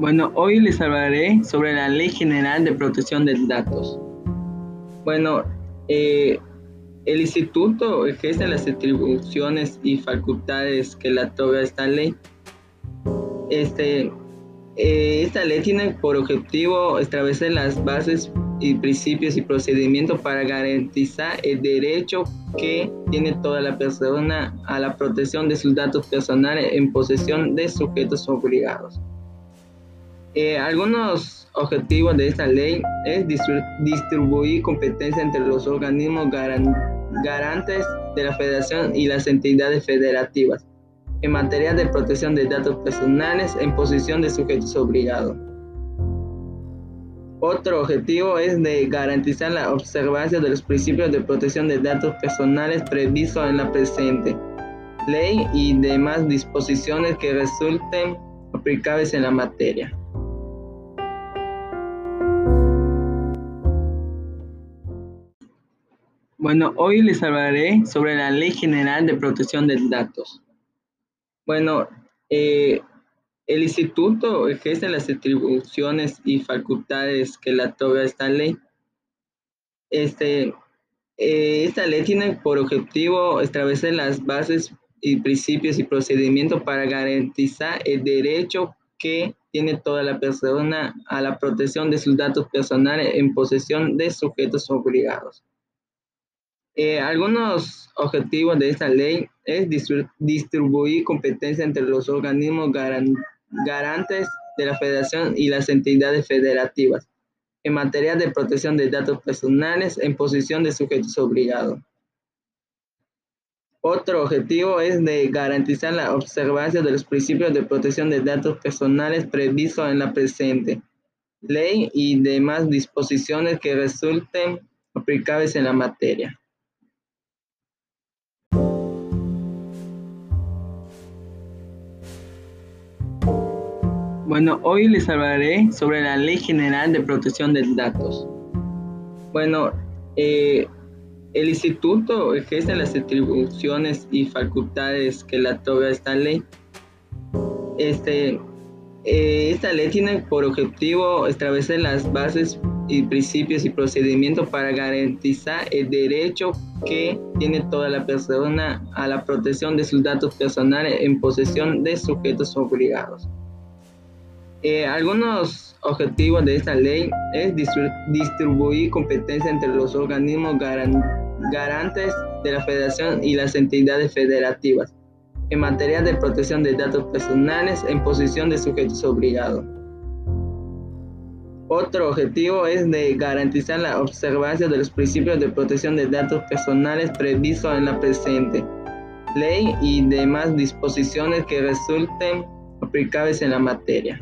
Bueno, hoy les hablaré sobre la Ley General de Protección de Datos. Bueno, eh, el instituto ejerce las atribuciones y facultades que le otorga esta ley. Este, eh, esta ley tiene por objetivo establecer las bases y principios y procedimientos para garantizar el derecho que tiene toda la persona a la protección de sus datos personales en posesión de sujetos obligados. Eh, algunos objetivos de esta ley es distribuir competencia entre los organismos garantes de la federación y las entidades federativas en materia de protección de datos personales en posición de sujetos obligados. Otro objetivo es de garantizar la observancia de los principios de protección de datos personales previstos en la presente ley y demás disposiciones que resulten aplicables en la materia. Bueno, hoy les hablaré sobre la Ley General de Protección de Datos. Bueno, eh, el instituto ejerce las atribuciones y facultades que le otorga esta ley. Este, eh, esta ley tiene por objetivo establecer las bases y principios y procedimientos para garantizar el derecho que tiene toda la persona a la protección de sus datos personales en posesión de sujetos obligados. Eh, algunos objetivos de esta ley es distribuir competencia entre los organismos garantes de la federación y las entidades federativas en materia de protección de datos personales en posición de sujetos obligados. Otro objetivo es de garantizar la observancia de los principios de protección de datos personales previstos en la presente ley y demás disposiciones que resulten aplicables en la materia. Bueno, hoy les hablaré sobre la Ley General de Protección de Datos. Bueno, eh, el instituto ejerce las atribuciones y facultades que le otorga esta ley. Este, eh, esta ley tiene por objetivo establecer las bases y principios y procedimientos para garantizar el derecho que tiene toda la persona a la protección de sus datos personales en posesión de sujetos obligados. Eh, algunos objetivos de esta ley es distribuir competencia entre los organismos garantes de la federación y las entidades federativas en materia de protección de datos personales en posición de sujetos obligados. Otro objetivo es de garantizar la observancia de los principios de protección de datos personales previstos en la presente ley y demás disposiciones que resulten aplicables en la materia.